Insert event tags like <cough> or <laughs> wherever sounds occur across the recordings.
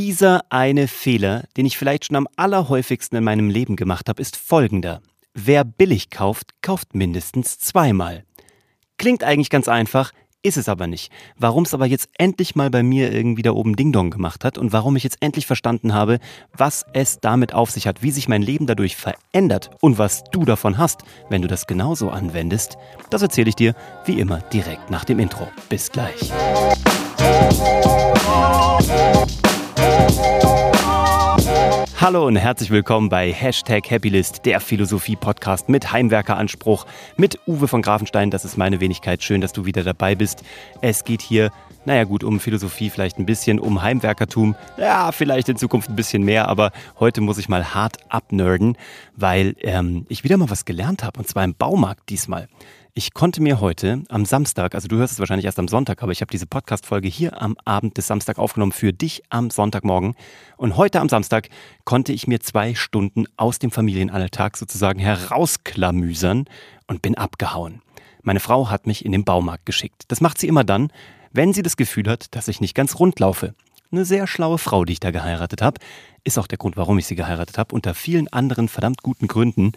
Dieser eine Fehler, den ich vielleicht schon am allerhäufigsten in meinem Leben gemacht habe, ist folgender. Wer billig kauft, kauft mindestens zweimal. Klingt eigentlich ganz einfach, ist es aber nicht. Warum es aber jetzt endlich mal bei mir irgendwie da oben Ding Dong gemacht hat und warum ich jetzt endlich verstanden habe, was es damit auf sich hat, wie sich mein Leben dadurch verändert und was du davon hast, wenn du das genauso anwendest, das erzähle ich dir wie immer direkt nach dem Intro. Bis gleich. Hallo und herzlich willkommen bei Hashtag Happylist, der Philosophie-Podcast mit Heimwerkeranspruch, mit Uwe von Grafenstein. Das ist meine Wenigkeit. Schön, dass du wieder dabei bist. Es geht hier, naja gut, um Philosophie vielleicht ein bisschen, um Heimwerkertum. Ja, vielleicht in Zukunft ein bisschen mehr, aber heute muss ich mal hart abnerden, weil ähm, ich wieder mal was gelernt habe und zwar im Baumarkt diesmal. Ich konnte mir heute am Samstag, also du hörst es wahrscheinlich erst am Sonntag, aber ich habe diese Podcast-Folge hier am Abend des Samstag aufgenommen für dich am Sonntagmorgen. Und heute am Samstag konnte ich mir zwei Stunden aus dem Familienalltag sozusagen herausklamüsern und bin abgehauen. Meine Frau hat mich in den Baumarkt geschickt. Das macht sie immer dann, wenn sie das Gefühl hat, dass ich nicht ganz rund laufe. Eine sehr schlaue Frau, die ich da geheiratet habe. Ist auch der Grund, warum ich sie geheiratet habe, unter vielen anderen verdammt guten Gründen.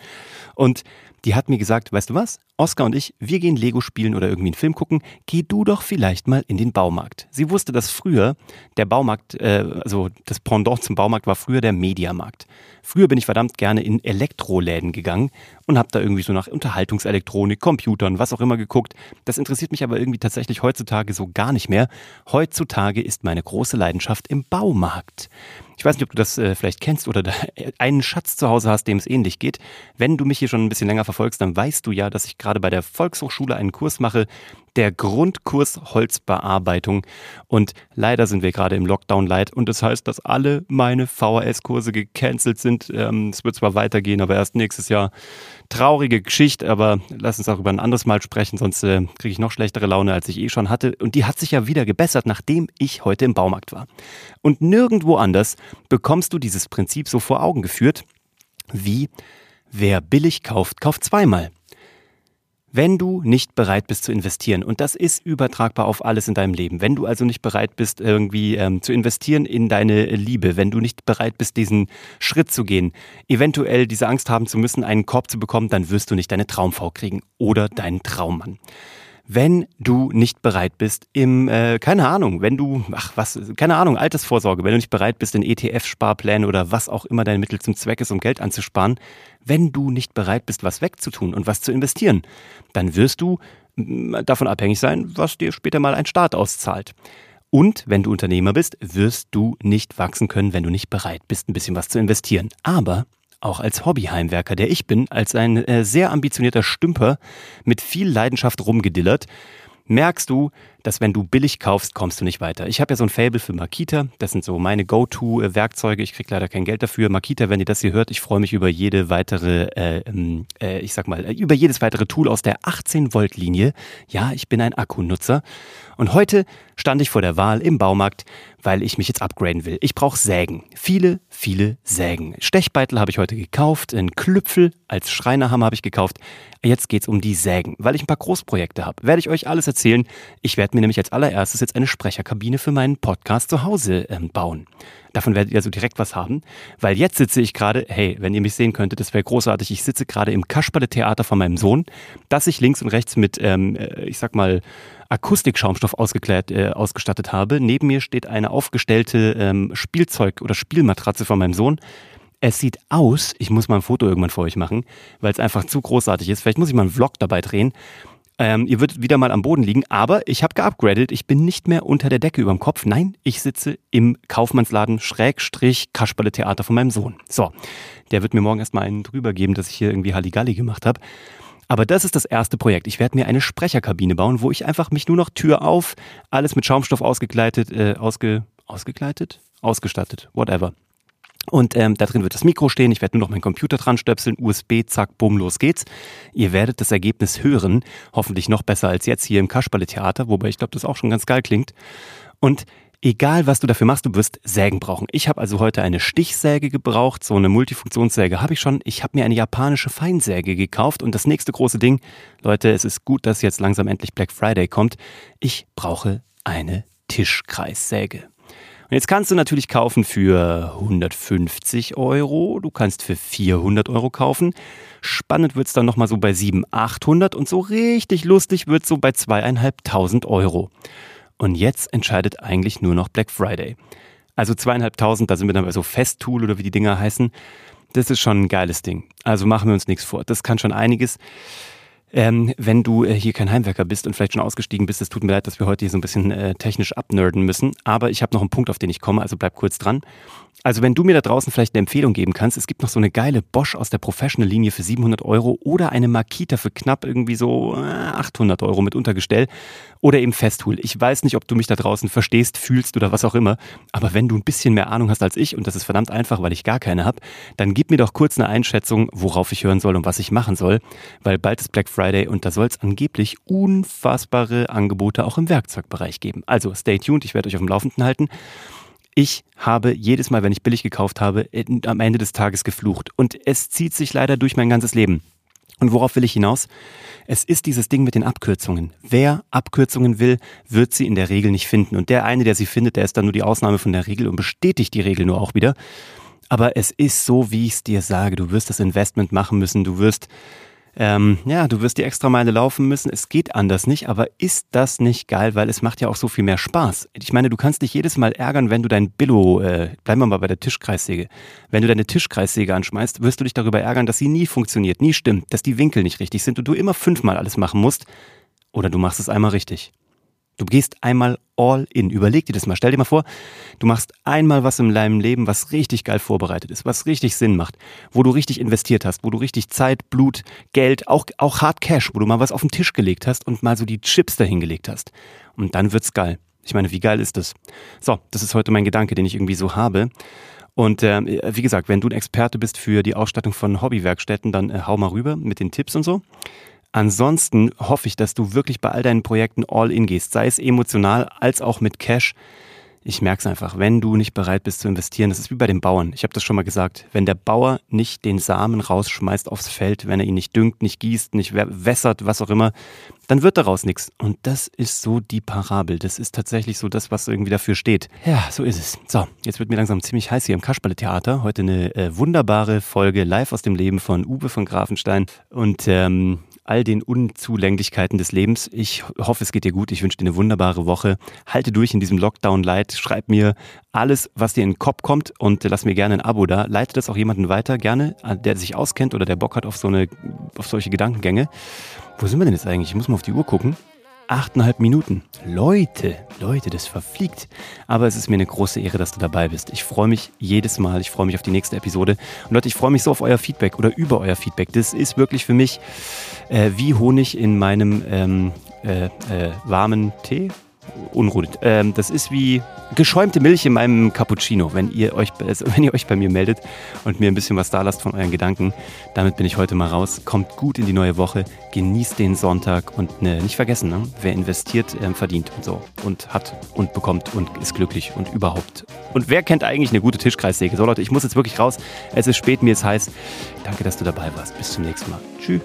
Und die hat mir gesagt, weißt du was? Oskar und ich, wir gehen Lego spielen oder irgendwie einen Film gucken. Geh du doch vielleicht mal in den Baumarkt. Sie wusste, dass früher der Baumarkt, äh, also das Pendant zum Baumarkt war früher der Mediamarkt. Früher bin ich verdammt gerne in Elektroläden gegangen und habe da irgendwie so nach Unterhaltungselektronik, Computern, was auch immer geguckt. Das interessiert mich aber irgendwie tatsächlich heutzutage so gar nicht mehr. Heutzutage ist meine große Leidenschaft im Baumarkt. Ich weiß nicht, ob du das äh, vielleicht kennst oder <laughs> einen Schatz zu Hause hast, dem es ähnlich geht. Wenn du mich hier schon ein bisschen länger verfolgst, dann weißt du ja, dass ich gerade bei der Volkshochschule einen Kurs mache, der Grundkurs Holzbearbeitung. Und leider sind wir gerade im Lockdown light und das heißt, dass alle meine VHS-Kurse gecancelt sind. Ähm, es wird zwar weitergehen, aber erst nächstes Jahr. Traurige Geschichte, aber lass uns auch über ein anderes Mal sprechen, sonst äh, kriege ich noch schlechtere Laune, als ich eh schon hatte. Und die hat sich ja wieder gebessert, nachdem ich heute im Baumarkt war. Und nirgendwo anders bekommst du dieses Prinzip so vor Augen geführt, wie wer billig kauft, kauft zweimal. Wenn du nicht bereit bist zu investieren, und das ist übertragbar auf alles in deinem Leben, wenn du also nicht bereit bist, irgendwie ähm, zu investieren in deine Liebe, wenn du nicht bereit bist, diesen Schritt zu gehen, eventuell diese Angst haben zu müssen, einen Korb zu bekommen, dann wirst du nicht deine Traumfrau kriegen oder deinen Traummann wenn du nicht bereit bist, im, äh, keine Ahnung, wenn du, ach was, keine Ahnung, Altersvorsorge, wenn du nicht bereit bist, in ETF-Sparpläne oder was auch immer dein Mittel zum Zweck ist, um Geld anzusparen, wenn du nicht bereit bist, was wegzutun und was zu investieren, dann wirst du mm, davon abhängig sein, was dir später mal ein Staat auszahlt. Und wenn du Unternehmer bist, wirst du nicht wachsen können, wenn du nicht bereit bist, ein bisschen was zu investieren. Aber auch als Hobbyheimwerker, der ich bin, als ein äh, sehr ambitionierter Stümper mit viel Leidenschaft rumgedillert, merkst du, dass wenn du billig kaufst, kommst du nicht weiter. Ich habe ja so ein Fable für Makita. Das sind so meine Go-To-Werkzeuge. Ich kriege leider kein Geld dafür. Makita, wenn ihr das hier hört, ich freue mich über jede weitere, äh, ähm, äh, ich sag mal, über jedes weitere Tool aus der 18-Volt-Linie. Ja, ich bin ein Akkunutzer. Und heute stand ich vor der Wahl im Baumarkt, weil ich mich jetzt upgraden will. Ich brauche Sägen. Viele, viele Sägen. Stechbeitel habe ich heute gekauft, einen Klüpfel als Schreinerhammer habe ich gekauft. Jetzt geht's um die Sägen, weil ich ein paar Großprojekte habe. Werde ich euch alles erzählen. Ich werde mir nämlich als allererstes jetzt eine Sprecherkabine für meinen Podcast zu Hause ähm, bauen. Davon werdet ihr also direkt was haben, weil jetzt sitze ich gerade, hey, wenn ihr mich sehen könntet, das wäre großartig. Ich sitze gerade im Kasperle-Theater von meinem Sohn, das ich links und rechts mit, ähm, äh, ich sag mal, Akustikschaumstoff ausgeklärt, äh, ausgestattet habe. Neben mir steht eine aufgestellte ähm, Spielzeug- oder Spielmatratze von meinem Sohn. Es sieht aus, ich muss mal ein Foto irgendwann für euch machen, weil es einfach zu großartig ist. Vielleicht muss ich mal einen Vlog dabei drehen. Ähm, ihr würdet wieder mal am Boden liegen, aber ich habe geupgradet. Ich bin nicht mehr unter der Decke über dem Kopf. Nein, ich sitze im Kaufmannsladen Schrägstrich Kasperle Theater von meinem Sohn. So, der wird mir morgen erstmal einen drüber geben, dass ich hier irgendwie Halligalli gemacht habe. Aber das ist das erste Projekt. Ich werde mir eine Sprecherkabine bauen, wo ich einfach mich nur noch Tür auf, alles mit Schaumstoff ausgekleidet, äh, ausge, ausgekleidet? Ausgestattet, whatever. Und ähm, da drin wird das Mikro stehen. Ich werde nur noch meinen Computer dran stöpseln, USB, zack, bumm, los geht's. Ihr werdet das Ergebnis hören. Hoffentlich noch besser als jetzt hier im Kasperle-Theater, wobei ich glaube, das auch schon ganz geil klingt. Und Egal, was du dafür machst, du wirst Sägen brauchen. Ich habe also heute eine Stichsäge gebraucht, so eine Multifunktionssäge habe ich schon. Ich habe mir eine japanische Feinsäge gekauft und das nächste große Ding, Leute, es ist gut, dass jetzt langsam endlich Black Friday kommt. Ich brauche eine Tischkreissäge. Und jetzt kannst du natürlich kaufen für 150 Euro, du kannst für 400 Euro kaufen. Spannend wird es dann nochmal so bei 700, 800 und so richtig lustig wird es so bei zweieinhalbtausend Euro. Und jetzt entscheidet eigentlich nur noch Black Friday. Also zweieinhalbtausend, da sind wir dann bei so Festtool oder wie die Dinger heißen. Das ist schon ein geiles Ding. Also machen wir uns nichts vor. Das kann schon einiges. Ähm, wenn du äh, hier kein Heimwerker bist und vielleicht schon ausgestiegen bist, es tut mir leid, dass wir heute hier so ein bisschen äh, technisch abnerden müssen. Aber ich habe noch einen Punkt, auf den ich komme, also bleib kurz dran. Also wenn du mir da draußen vielleicht eine Empfehlung geben kannst, es gibt noch so eine geile Bosch aus der Professional-Linie für 700 Euro oder eine Makita für knapp irgendwie so 800 äh, Euro mit Untergestell oder eben Festool. Ich weiß nicht, ob du mich da draußen verstehst, fühlst oder was auch immer, aber wenn du ein bisschen mehr Ahnung hast als ich und das ist verdammt einfach, weil ich gar keine habe, dann gib mir doch kurz eine Einschätzung, worauf ich hören soll und was ich machen soll, weil bald ist Black Friday und da soll es angeblich unfassbare Angebote auch im Werkzeugbereich geben. Also stay tuned, ich werde euch auf dem Laufenden halten. Ich habe jedes Mal, wenn ich billig gekauft habe, am Ende des Tages geflucht. Und es zieht sich leider durch mein ganzes Leben. Und worauf will ich hinaus? Es ist dieses Ding mit den Abkürzungen. Wer Abkürzungen will, wird sie in der Regel nicht finden. Und der eine, der sie findet, der ist dann nur die Ausnahme von der Regel und bestätigt die Regel nur auch wieder. Aber es ist so, wie ich es dir sage. Du wirst das Investment machen müssen. Du wirst ähm, ja, du wirst die extra Meile laufen müssen. Es geht anders nicht, aber ist das nicht geil, weil es macht ja auch so viel mehr Spaß. Ich meine, du kannst dich jedes Mal ärgern, wenn du dein Billo, äh, bleiben wir mal bei der Tischkreissäge, wenn du deine Tischkreissäge anschmeißt, wirst du dich darüber ärgern, dass sie nie funktioniert, nie stimmt, dass die Winkel nicht richtig sind und du immer fünfmal alles machen musst. Oder du machst es einmal richtig. Du gehst einmal all in. Überleg dir das mal. Stell dir mal vor, du machst einmal was in deinem Leben, was richtig geil vorbereitet ist, was richtig Sinn macht, wo du richtig investiert hast, wo du richtig Zeit, Blut, Geld, auch, auch Hard Cash, wo du mal was auf den Tisch gelegt hast und mal so die Chips dahingelegt hast. Und dann wird's geil. Ich meine, wie geil ist das? So, das ist heute mein Gedanke, den ich irgendwie so habe. Und äh, wie gesagt, wenn du ein Experte bist für die Ausstattung von Hobbywerkstätten, dann äh, hau mal rüber mit den Tipps und so. Ansonsten hoffe ich, dass du wirklich bei all deinen Projekten all in gehst, sei es emotional als auch mit Cash. Ich merke es einfach, wenn du nicht bereit bist zu investieren, das ist wie bei den Bauern. Ich habe das schon mal gesagt. Wenn der Bauer nicht den Samen rausschmeißt aufs Feld, wenn er ihn nicht düngt, nicht gießt, nicht wässert, was auch immer, dann wird daraus nichts. Und das ist so die Parabel. Das ist tatsächlich so das, was irgendwie dafür steht. Ja, so ist es. So, jetzt wird mir langsam ziemlich heiß hier im Kasperle-Theater. Heute eine äh, wunderbare Folge live aus dem Leben von Uwe von Grafenstein. Und ähm, all den Unzulänglichkeiten des Lebens. Ich hoffe, es geht dir gut. Ich wünsche dir eine wunderbare Woche. Halte durch in diesem Lockdown-Light. Schreib mir alles, was dir in den Kopf kommt und lass mir gerne ein Abo da. Leite das auch jemanden weiter, gerne, der sich auskennt oder der Bock hat auf so eine, auf solche Gedankengänge. Wo sind wir denn jetzt eigentlich? Ich muss mal auf die Uhr gucken achteinhalb Minuten. Leute, Leute, das verfliegt. Aber es ist mir eine große Ehre, dass du dabei bist. Ich freue mich jedes Mal. Ich freue mich auf die nächste Episode. Und Leute, ich freue mich so auf euer Feedback oder über euer Feedback. Das ist wirklich für mich äh, wie Honig in meinem ähm, äh, äh, warmen Tee unruhig. Ähm, das ist wie geschäumte Milch in meinem Cappuccino, wenn ihr, euch, also wenn ihr euch bei mir meldet und mir ein bisschen was da lasst von euren Gedanken. Damit bin ich heute mal raus. Kommt gut in die neue Woche, genießt den Sonntag und ne, nicht vergessen, ne, wer investiert, ähm, verdient und so. Und hat und bekommt und ist glücklich und überhaupt. Und wer kennt eigentlich eine gute Tischkreissäge? So Leute, ich muss jetzt wirklich raus. Es ist spät, mir ist heiß. Danke, dass du dabei warst. Bis zum nächsten Mal. Tschüss.